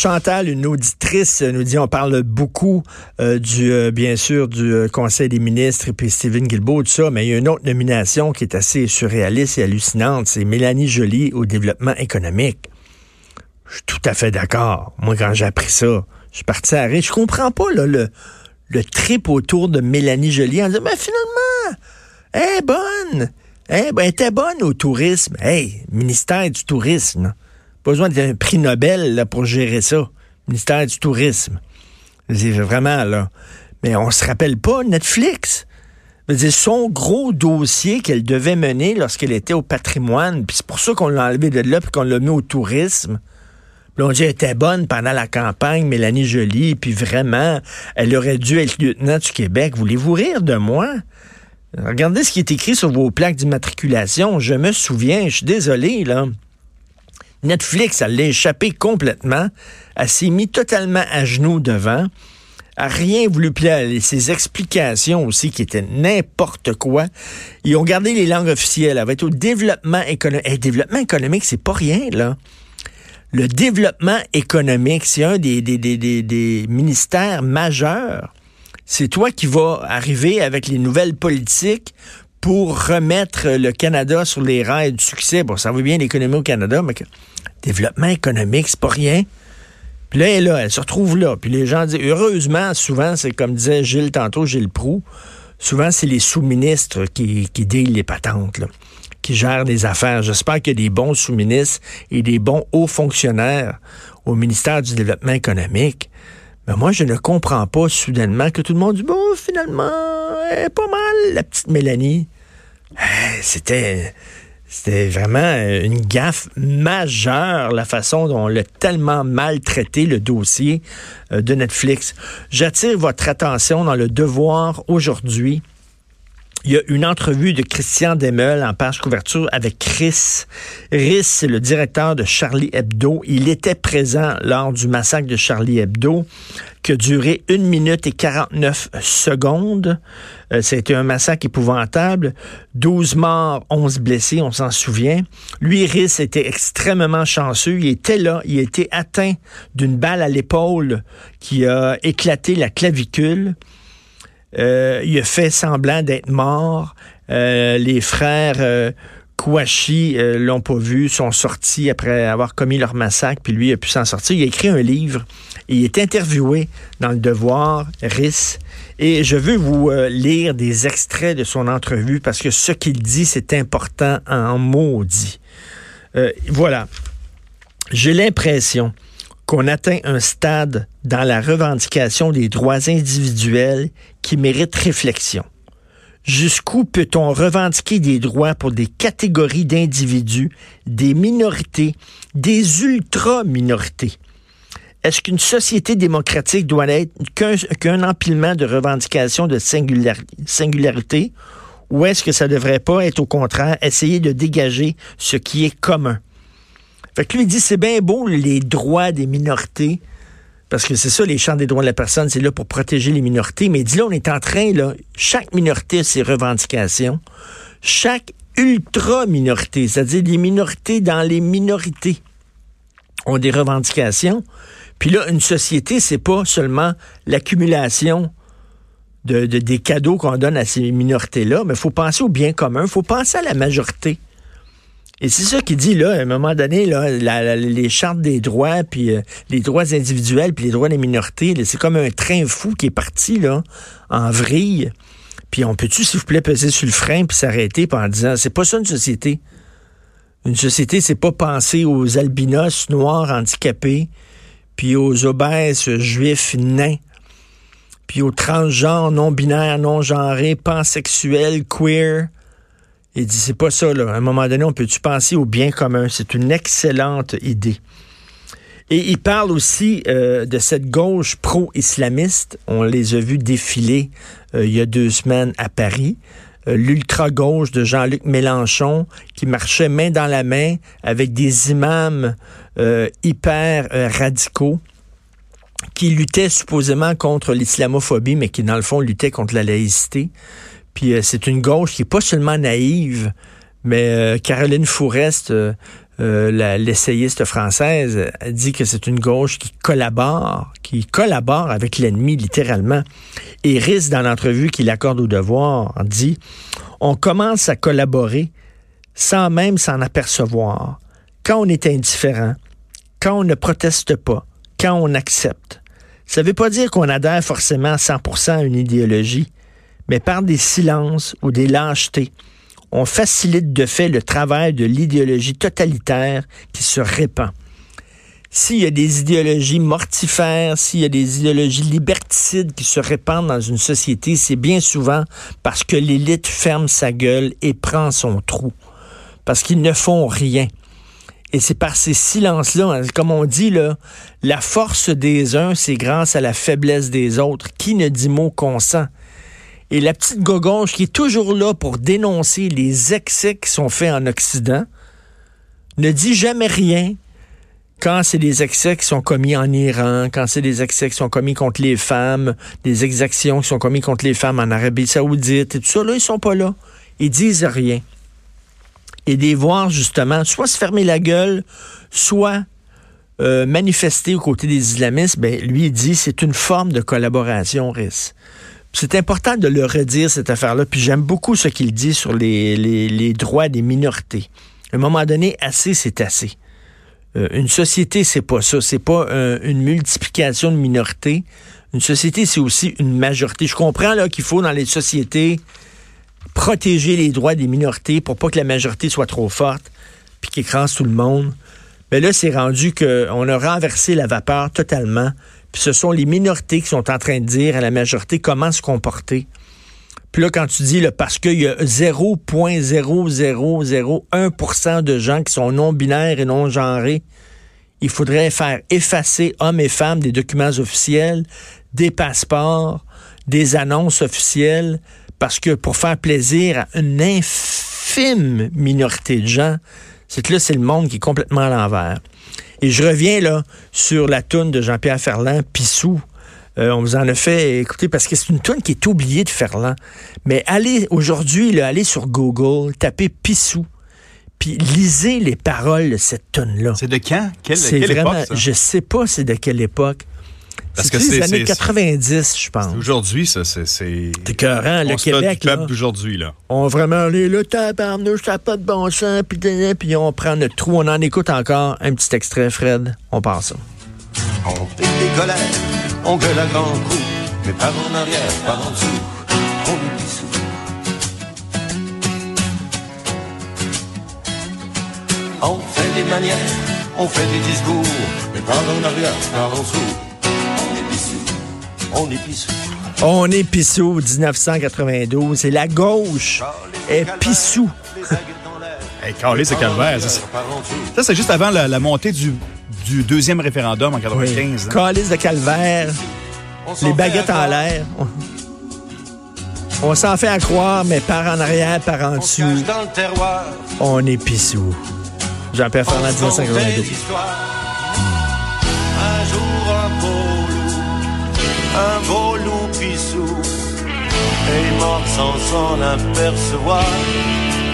Chantal, une auditrice, nous dit on parle beaucoup du bien sûr du Conseil des ministres et puis Stephen Guilbeault, tout ça, mais il y a une autre nomination qui est assez surréaliste et hallucinante, c'est Mélanie Joly au développement économique. Je suis tout à fait d'accord. Moi, quand j'ai appris ça, je suis parti à. Je comprends pas le, le trip autour de Mélanie Joly en disant, mais finalement, elle est bonne. Eh ben, elle était bonne au tourisme. Hey, ministère du tourisme. Pas besoin d'un prix Nobel là, pour gérer ça. Ministère du tourisme. C'est vraiment là. Mais on se rappelle pas Netflix. C'est son gros dossier qu'elle devait mener lorsqu'elle était au patrimoine. Puis c'est pour ça qu'on l'a enlevé de là et qu'on l'a mis au tourisme. Puis on dit elle était bonne pendant la campagne, Mélanie Jolie, puis vraiment, elle aurait dû être lieutenant du Québec. Voulez-vous rire de moi? Regardez ce qui est écrit sur vos plaques d'immatriculation. Je me souviens, je suis désolé, là. Netflix, elle l'a échappé complètement. Elle s'est mis totalement à genoux devant. A rien voulu plaire. Ses explications aussi, qui étaient n'importe quoi. Ils ont gardé les langues officielles. Elle va être au développement économique. Le développement économique, c'est pas rien, là. Le développement économique, c'est un des, des, des, des ministères majeurs c'est toi qui vas arriver avec les nouvelles politiques pour remettre le Canada sur les rails du succès. Bon, ça va bien l'économie au Canada, mais développement économique, c'est pas rien. Puis là, elle là, elle se retrouve là. Puis les gens disent, heureusement, souvent, c'est comme disait Gilles tantôt, Gilles Proux, souvent, c'est les sous-ministres qui, qui les patentes, qui gèrent les affaires. J'espère qu'il y a des bons sous-ministres et des bons hauts fonctionnaires au ministère du Développement économique. Mais moi, je ne comprends pas soudainement que tout le monde dit, bon, finalement, est pas mal, la petite Mélanie. C'était... C'était vraiment une gaffe majeure, la façon dont on l'a tellement maltraité, le dossier euh, de Netflix. J'attire votre attention dans le devoir aujourd'hui il y a une entrevue de Christian Demel en page couverture avec Chris. Chris, c'est le directeur de Charlie Hebdo. Il était présent lors du massacre de Charlie Hebdo qui a duré une minute et 49 secondes. Euh, C'était un massacre épouvantable. 12 morts, 11 blessés, on s'en souvient. Lui, Rhys, était extrêmement chanceux. Il était là, il a été atteint d'une balle à l'épaule qui a éclaté la clavicule. Euh, il a fait semblant d'être mort. Euh, les frères euh, Kouachi euh, l'ont pas vu, sont sortis après avoir commis leur massacre, puis lui a pu s'en sortir. Il a écrit un livre. il est interviewé dans le Devoir, RIS. Et je veux vous lire des extraits de son entrevue parce que ce qu'il dit, c'est important en maudit. voilà. J'ai l'impression qu'on atteint un stade dans la revendication des droits individuels qui mérite réflexion. Jusqu'où peut-on revendiquer des droits pour des catégories d'individus, des minorités, des ultra-minorités? Est-ce qu'une société démocratique doit être qu'un empilement de revendications de singularité? Ou est-ce que ça devrait pas être au contraire essayer de dégager ce qui est commun? Fait que lui, il dit, c'est bien beau les droits des minorités, parce que c'est ça, les champs des droits de la personne, c'est là pour protéger les minorités. Mais il dit là, on est en train, là, chaque minorité a ses revendications. Chaque ultra-minorité, c'est-à-dire les minorités dans les minorités, ont des revendications. Puis là, une société, c'est pas seulement l'accumulation de, des cadeaux qu'on donne à ces minorités-là, mais il faut penser au bien commun, il faut penser à la majorité. Et c'est ça qu'il dit, là, à un moment donné, là, les chartes des droits, puis euh, les droits individuels, puis les droits des minorités, c'est comme un train fou qui est parti, là, en vrille. Puis on peut-tu, s'il vous plaît, peser sur le frein puis s'arrêter en disant, c'est pas ça une société. Une société, c'est pas penser aux albinos noirs handicapés, puis aux obèses juifs nains, puis aux transgenres, non-binaires, non-genrés, pansexuels, queer, il dit, c'est pas ça, là. À un moment donné, on peut-tu penser au bien commun? C'est une excellente idée. Et il parle aussi euh, de cette gauche pro-islamiste. On les a vus défiler euh, il y a deux semaines à Paris. Euh, l'ultra-gauche de Jean-Luc Mélenchon qui marchait main dans la main avec des imams hyper radicaux qui luttaient supposément contre l'islamophobie, mais qui, dans le fond, luttaient contre la laïcité. Puis euh, c'est une gauche qui est pas seulement naïve, mais euh, Caroline Fourest, euh, l'essayiste française, dit que c'est une gauche qui collabore, qui collabore avec l'ennemi littéralement. Et risque, dans l'entrevue qu'il accorde au devoir, dit On commence à collaborer sans même s'en apercevoir. Quand on est indifférent, quand on ne proteste pas, quand on accepte. Ça ne veut pas dire qu'on adhère forcément à 100% à une idéologie, mais par des silences ou des lâchetés, on facilite de fait le travail de l'idéologie totalitaire qui se répand. S'il y a des idéologies mortifères, s'il y a des idéologies liberticides qui se répandent dans une société, c'est bien souvent parce que l'élite ferme sa gueule et prend son trou. Parce qu'ils ne font rien. Et c'est par ces silences-là, comme on dit, là, la force des uns, c'est grâce à la faiblesse des autres. Qui ne dit mot consent? Et la petite gogonche qui est toujours là pour dénoncer les excès qui sont faits en Occident ne dit jamais rien quand c'est des excès qui sont commis en Iran, quand c'est des excès qui sont commis contre les femmes, des exactions qui sont commis contre les femmes en Arabie Saoudite et tout ça, là, ils sont pas là. Ils disent rien. Et des voir, justement, soit se fermer la gueule, soit euh, manifester aux côtés des islamistes, ben, lui, il dit c'est une forme de collaboration, RIS. C'est important de le redire, cette affaire-là. Puis j'aime beaucoup ce qu'il dit sur les, droits des minorités. À un moment donné, assez, c'est assez. Euh, une société, c'est pas ça. C'est pas une multiplication de minorités. Une société, c'est aussi une majorité. Je comprends qu'il faut dans les sociétés protéger les droits des minorités pour pas que la majorité soit trop forte puis qu'écrase tout le monde. Mais là, c'est rendu qu'on a renversé la vapeur totalement. Puis ce sont les minorités qui sont en train de dire à la majorité comment se comporter. Puis là, quand tu dis, là, parce qu'il y a 0,0001% de gens qui sont non-binaires et non-genrés, il faudrait faire effacer hommes et femmes des documents officiels, des passeports, des annonces officielles, parce que pour faire plaisir à une infime minorité de gens, c'est que là, c'est le monde qui est complètement à l'envers. Et je reviens là sur la toune de Jean-Pierre Ferland, Pissou. Euh, on vous en a fait écouter parce que c'est une toune qui est oubliée de Ferland. Mais allez aujourd'hui, allez sur Google, tapez Pissou puis lisez les paroles de cette tonne-là. C'est de quand? Quelle, c'est vraiment, Je sais pas c'est de quelle époque. Parce que c'est les années 90, je pense? Aujourd'hui, ça, c'est... C'est écœurant, le Québec, là. d'aujourd'hui, là. On vraiment, les, le tabarnouche, ça n'a pas de bon sens, puis, puis on prend notre trou, on en écoute encore un petit extrait, Fred. On passe ça. On fait des colères, on gueule à grand coup, mais pas en arrière, pas en dessous, on est dissous. On fait des manières, on fait des discours, mais pas en arrière, pas en dessous. On est pissou. On est pissou, 1992. Et la gauche est pissou. hey, calé, c'est calvaire. Ça, c'est juste avant la, montée du, du, deuxième référendum en 95. Oui. Hein. de calvaire. Les baguettes en l'air. On s'en fait à croire, mais par en arrière, par en dessous. On est pissou. Jean-Pierre Ferland, 1992. Un beau loup pissou, et il mort sans s'en apercevoir.